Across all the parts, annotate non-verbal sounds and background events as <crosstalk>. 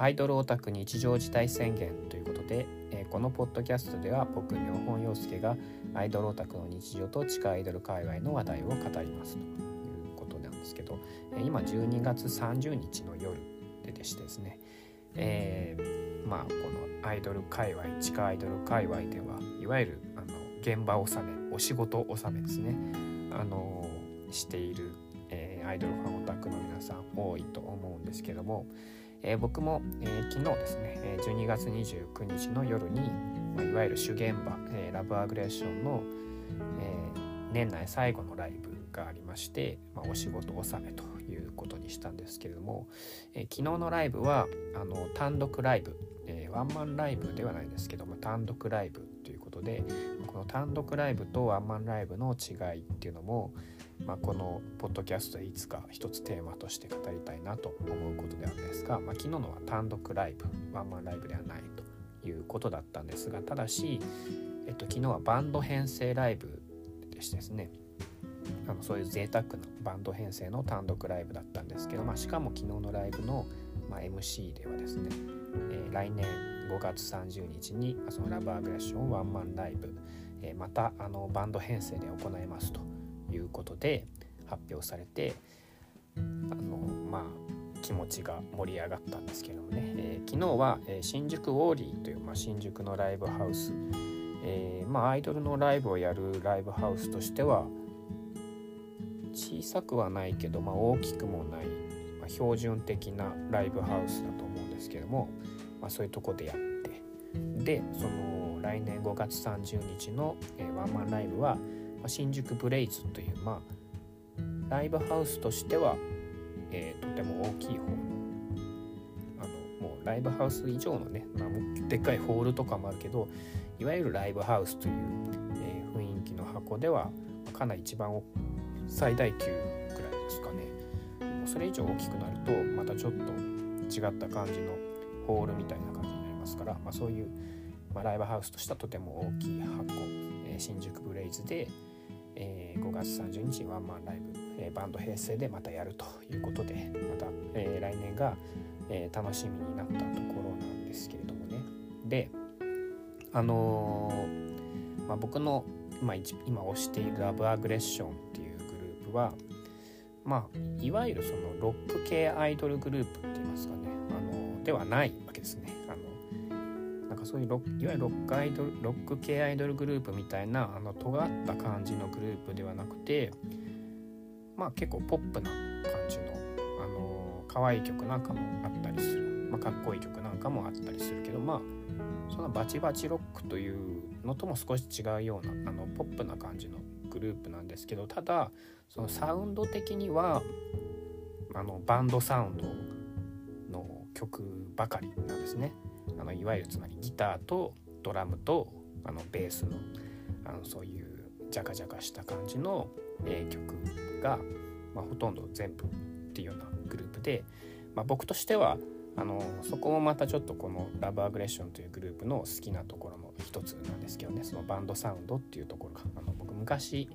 アイドルオタク日常事態宣言ということで、えー、このポッドキャストでは僕妙本陽介がアイドルオタクの日常と地下アイドル界隈の話題を語ります。ということなんですけど、え、今12月30日の夜ででしてですね、えー、まあこのアイドル界隈地下アイドル界隈ではいわゆるあの現場納めお仕事納めですねあのしている、えー、アイドルファンオタクの皆さん多いと思うんですけども、えー、僕も、えー、昨日ですね12月29日の夜に、まあ、いわゆる主現場、えー、ラブアグレッションの、え、年内最後のライブがありまして、まあ、お仕事納めということにしたんですけれども、え、昨日のライブはあの単独ライブ、え、ワンマンライブではないんですけども単独ライブということでこの単独ライブとワンマンライブの違いっていうのも、まあ、このポッドキャストでいつか一つテーマとして語りたいなと思うことであるんですが、まあ、昨日のは単独ライブワンマンライブではないということだったんですがただし、えっと、昨日はバンド編成ライブでしてですねあのそういう贅沢なバンド編成の単独ライブだったんですけど、まあ、しかも昨日のライブの、ま、MC ではですね、えー、来年5月30日にそのラブアグレッションワンマンライブ、えー、またあのバンド編成で行いますと。いうことで発表されてあのまあ気持ちが盛り上がったんですけどもね、えー、昨日は、えー、新宿ウォーリーという、まあ、新宿のライブハウス、えー、まあアイドルのライブをやるライブハウスとしては小さくはないけど、まあ、大きくもない、まあ、標準的なライブハウスだと思うんですけども、まあ、そういうとこでやって。でその来年5月30日の、えー、ワンマンライブは、新宿ブレイズという、まあ、ライブハウスとしては、えー、とても大きい方のあのもうライブハウス以上のね、まあ、でっかいホールとかもあるけどいわゆるライブハウスという、えー、雰囲気の箱ではかなり一番最大級ぐらいですかね。それ以上大きくなるとまたちょっと違った感じのホールみたいな感じになりますから、まあ、そういう、まあ、ライブハウスとしてはとても大きい箱、えー、新宿ブレイズで、えー、5月30日ワンマンライブ、えー、バンド編成でまたやるということでまた、えー、来年が、え、楽しみになったところなんですけれどもねであの、まあ、僕の今今推しているラブアグレッションっていうグループはまあいわゆるそのロック系アイドルグループって言いますかねあのではないわけですね。かそういうロいわゆるロックアイドルロック系アイドルグループみたいなあの尖った感じのグループではなくてまあ結構ポップな感じのあの可愛い曲なんかもあったりする、まあ、かっこいい曲なんかもあったりするけどまあそのバチバチロックというのとも少し違うようなあのポップな感じのグループなんですけどただそのサウンド的にはあのバンドサウンドの曲ばかりなんですね。のいわゆるつまりギターとドラムとあのベースのあのそういうジャカジャカした感じの、え、曲が、まあ、ほとんど全部っていうようなグループで、まあ、僕としてはあのそこもまたちょっとこのラブアグレッションというグループの好きなところの一つなんですけどねそのバンドサウンドっていうところがあの僕昔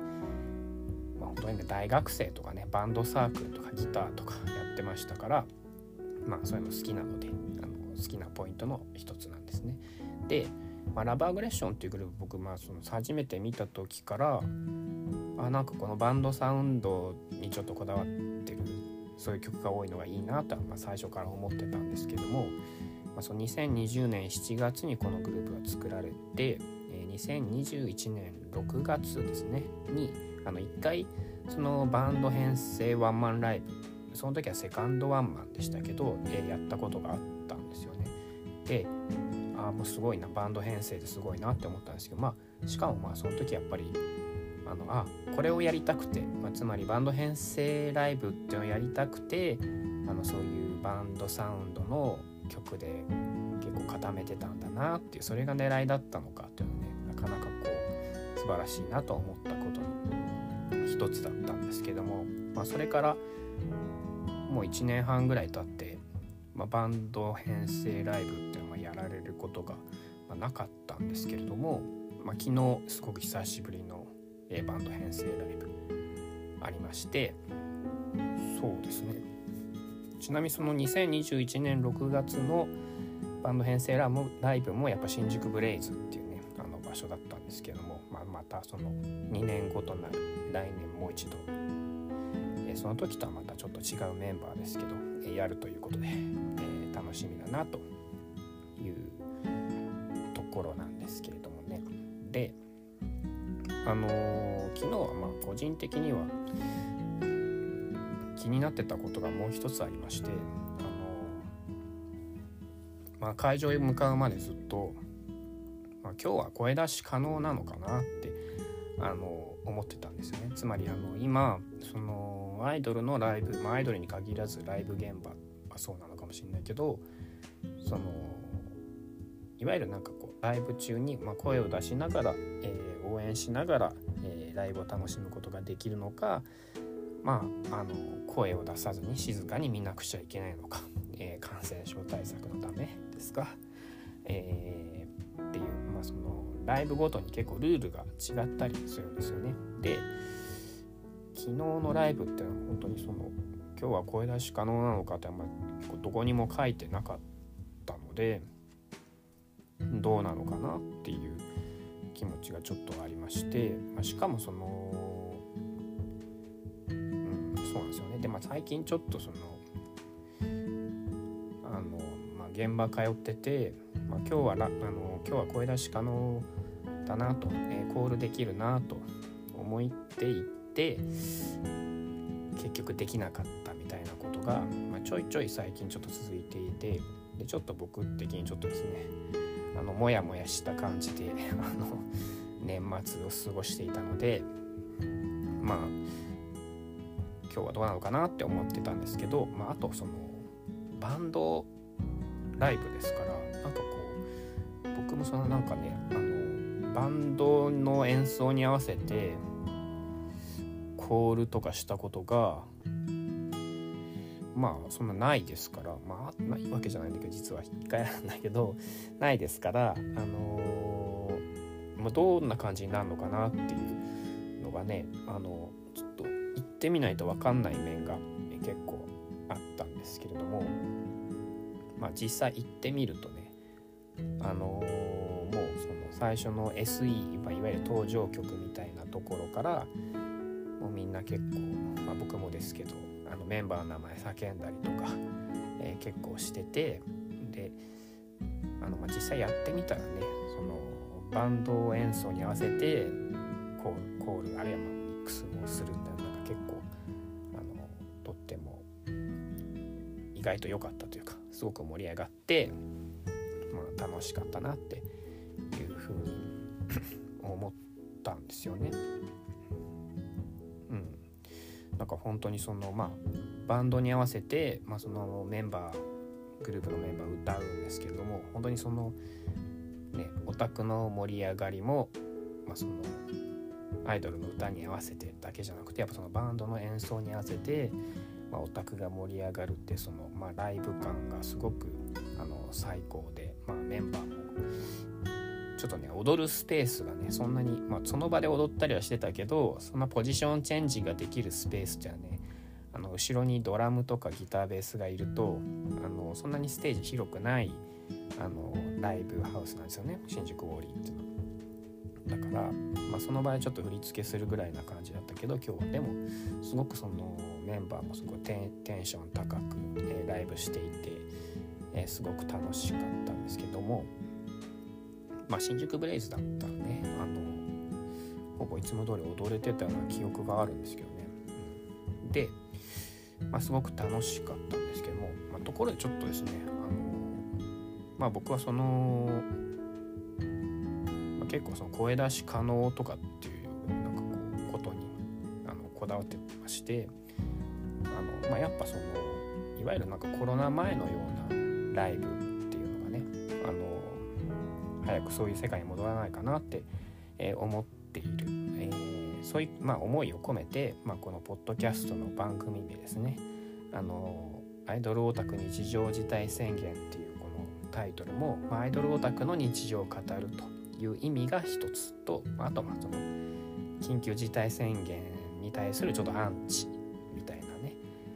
ま本当にね大学生とかねバンドサークルとかギターとかやってましたからまあそういうの好きなのであの好きなポイントの一つなんですね。で、まあ、ラブアグレッションっていうグループ僕まあその初めて見た時からあなんかこのバンドサウンドにちょっとこだわってるそういう曲が多いのがいいなとはまあ最初から思ってたんですけども、まあ、その2020年7月にこのグループが作られてえ2021年6月ですねにあの1回そのバンド編成ワンマンライブその時はセカンドワンマンでしたけど、え、やったことがあったんですよね。でああもうすごいなバンド編成ですごいなって思ったんですけどまあしかもまあその時やっぱりあのあこれをやりたくて、まあ、つまりバンド編成ライブっていうのをやりたくてあのそういうバンドサウンドの曲で結構固めてたんだなっていうそれが狙いだったのかっていうのねなかなかこう素晴らしいなと思ったことの一つだったんですけども、まあ、それからもう1年半ぐらい経って、まあ、バンド編成ライブっていうのはやられることがなかったんですけれども、まあ、昨日すごく久しぶりのバンド編成ライブありましてそうですね。ちなみにその2021年6月のバンド編成ライブもやっぱ新宿ブレイズっていうねあの場所だったんですけども、まあ、またその2年後となる来年もう一度、え、その時とはまたちょっと違うメンバーですけど、やるということで、えー、楽しみだなというところなんですけれどもね。であのー、昨日はまあ個人的には気になってたことがもう一つありましてあのまあ、会場へ向かうまでずっと、まあ、今日は声出し可能なのかなってあの思ってたんですよね。つまりあの今そのアイドルのライブ、まあ、アイドルに限らずライブ現場はそうなのかもしれないけどそのいわゆるなんかこうライブ中に、まあ、声を出しながら、えー、応援しながら、えー、ライブを楽しむことができるのかまああの声を出さずに静かに見なくちゃいけないのか、<laughs> えー、感染症対策のためですか、えー、っていう、まあ、そのライブごとに結構ルールが違ったりするんですよね。で昨日のライブってのは本当にその今日は声出し可能なのかってあんまりどこにも書いてなかったのでどうなのかなっていう気持ちがちょっとありまして、まあ、しかもそのうんそうなんですよね。でまあ最近ちょっとそのあの、まあ現場通ってて、まあ、今日はあの今日は声出し可能だなと、えー、コールできるなと思っていって結局できなかったみたいなことが、まあ、ちょいちょい最近ちょっと続いていてでちょっと僕的にちょっとですねあのモヤモヤした感じで <laughs> あの年末を過ごしていたのでまあ今日はどうなのかなって思ってたんですけど、まあ、あとそのバンドライブですからなんかこう僕もそのなんかねあのバンドの演奏に合わせてコールとかしたことがまあそんなないですからまあないわけじゃないんだけど実は一回なんだけどないですからあのー、まあ、どんな感じになるのかなっていうのがねあのちょっと行ってみないと分かんない面が結構あったんですけれどもまあ、実際行ってみるとねあのー、もうその最初の SE、ま、いわゆる登場曲みたいなところからもうみんな結構、まあ、僕もですけどあのメンバーの名前叫んだりとか、えー、結構しててであの、まあ、実際やってみたらねそのバンド演奏に合わせてコールコールあるいはミックスをするっていうのが結構あのとっても意外と良かったというかすごく盛り上がって、まあ、楽しかったなっていうふうに <coughs> 思ったんですよね。なんか本当にそのまあバンドに合わせて、まあ、そのメンバーグループのメンバー歌うんですけれども本当にそのねオタクの盛り上がりも、まあ、そのアイドルの歌に合わせてだけじゃなくてやっぱそのバンドの演奏に合わせてまあ、オタクが盛り上がるってその、まあ、ライブ感がすごくあの最高で、まあ、メンバーもちょっとね踊るスペースがねそんなに、まあ、その場で踊ったりはしてたけどそんなポジションチェンジができるスペースじゃねあの後ろにドラムとかギターベースがいるとあのそんなにステージ広くないあのライブハウスなんですよね新宿ウォーリーっていうの。だから、まあ、その場合ちょっと振り付けするぐらいな感じだったけど今日はでもすごくそのメンバーもすごいテンション高く、えー、ライブしていて、えー、すごく楽しかったんですけども、まあ、新宿ブレイズだったらねあのほぼいつも通り踊れてたような記憶があるんですけどね。うんで、まあ、すごく楽しかったんですけども、まあ、ところでちょっとですねあの、まあ、僕はその、まあ、結構その声出し可能とかっていうなんかこうことにあのこだわってまして。あの、まあ、やっぱそのいわゆるなんかコロナ前のようなライブくそういう世界に戻らないかなって、えー、思っている、えー、そういう、まあ、思いを込めて、まあ、このポッドキャストの番組名ですねあのアイドルオタク日常事態宣言っていうこのタイトルも、まあ、アイドルオタクの日常を語るという意味が一つとあとまあその緊急事態宣言に対するちょっとアンチみたいなね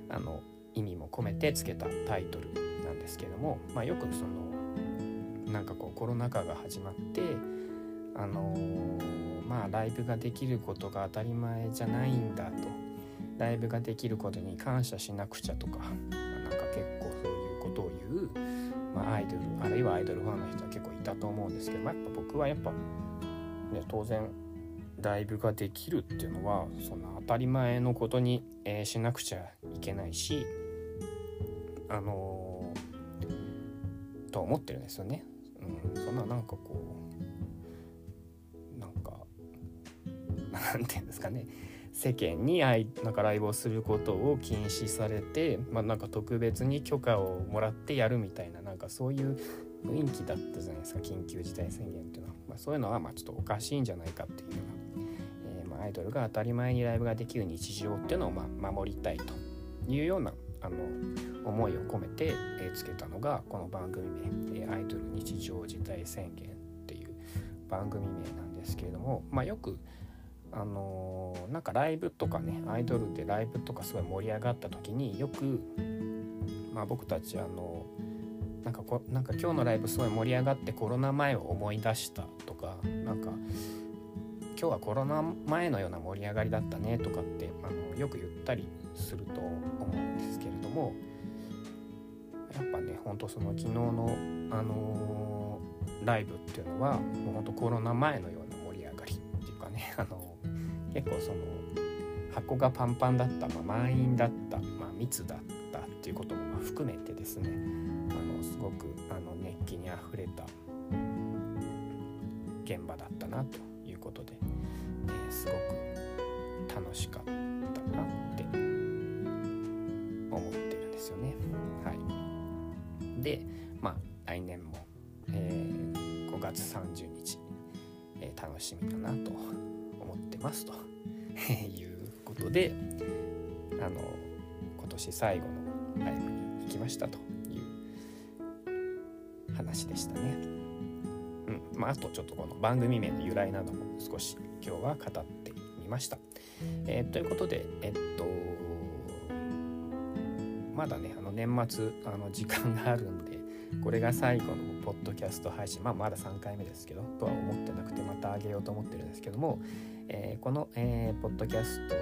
あの意味も込めてつけたタイトルなんですけども、まあ、よくそのコロナ禍が始まってあのー、まあライブができることが当たり前じゃないんだとライブができることに感謝しなくちゃとかなんか結構そういうことを言う、まあ、アイドルあるいはアイドルファンの人は結構いたと思うんですけど、まあ、やっぱ僕はやっぱ、ね、当然ライブができるっていうのはそんな当たり前のことに、えー、しなくちゃいけないしあのー、と思ってるんですよね。うん、そんななんかこうなんかなんていうんですかね。世間に愛なんかライブをすることを禁止されて、まあ、なんか特別に許可をもらってやるみたいななんかそういう雰囲気だったじゃないですか緊急事態宣言っていうのは、まあ、そういうのはまあちょっとおかしいんじゃないかっていうのが、えー、まあアイドルが当たり前にライブができる日常っていうのをまあ守りたいというようなあの思いを込めて、え、つけたのがこの番組名、え「アイドル日常事態宣言」っていう番組名なんですけれども、まあ、よくあのー、なんかライブとかねアイドルでライブとかすごい盛り上がった時によく、まあ、僕たちあのなんかこなんか今日のライブすごい盛り上がってコロナ前を思い出したとかなんか今日はコロナ前のような盛り上がりだったねとかってあのよく言ったりすると思うんですけれどもやっぱねほんとその昨日の、あのー、ライブっていうのはもうほんとコロナ前のような盛り上がりっていうかね、<laughs> あの結構その箱がパンパンだった、まあ、満員だった、まあ、密だったっていうことも含めてですねあのすごくあの熱気にあふれた現場だったなと。いうことで、えー、すごく楽しかったなって思ってるんですよね。はい、でまあ来年も、えー、5月30日、えー、楽しみだなと思ってますと <laughs> いうことであの今年最後のライブに行きましたという話でしたね。うんまあ、あとちょっとこの番組名の由来なども少し今日は語ってみました。えー、ということでえっとまだねあの年末あの時間があるんでこれが最後のポッドキャスト配信まあまだ3回目ですけどとは思ってなくてまたあげようと思ってるんですけども、えー、この、えー、ポッドキャスト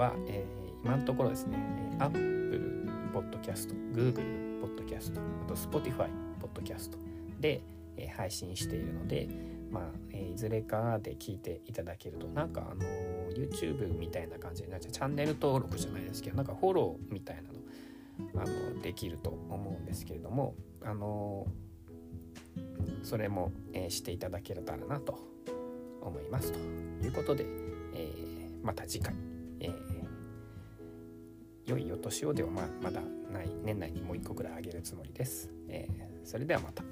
は、えー、今のところですね Apple ポッドキャスト Google ポッドキャストあと Spotify ポッドキャストで、え、配信しているのでまあ、え、いずれかで聞いていただけるとなんかあの、YouTube みたいな感じでなんかチャンネル登録じゃないですけどなんかフォローみたいなのあのできると思うんですけれどもあのそれも、え、していただけたらなと思います。ということで、えー、また次回、えー、良いお年をではままだない年内にもう一個ぐらいあげるつもりです、えー、それではまた。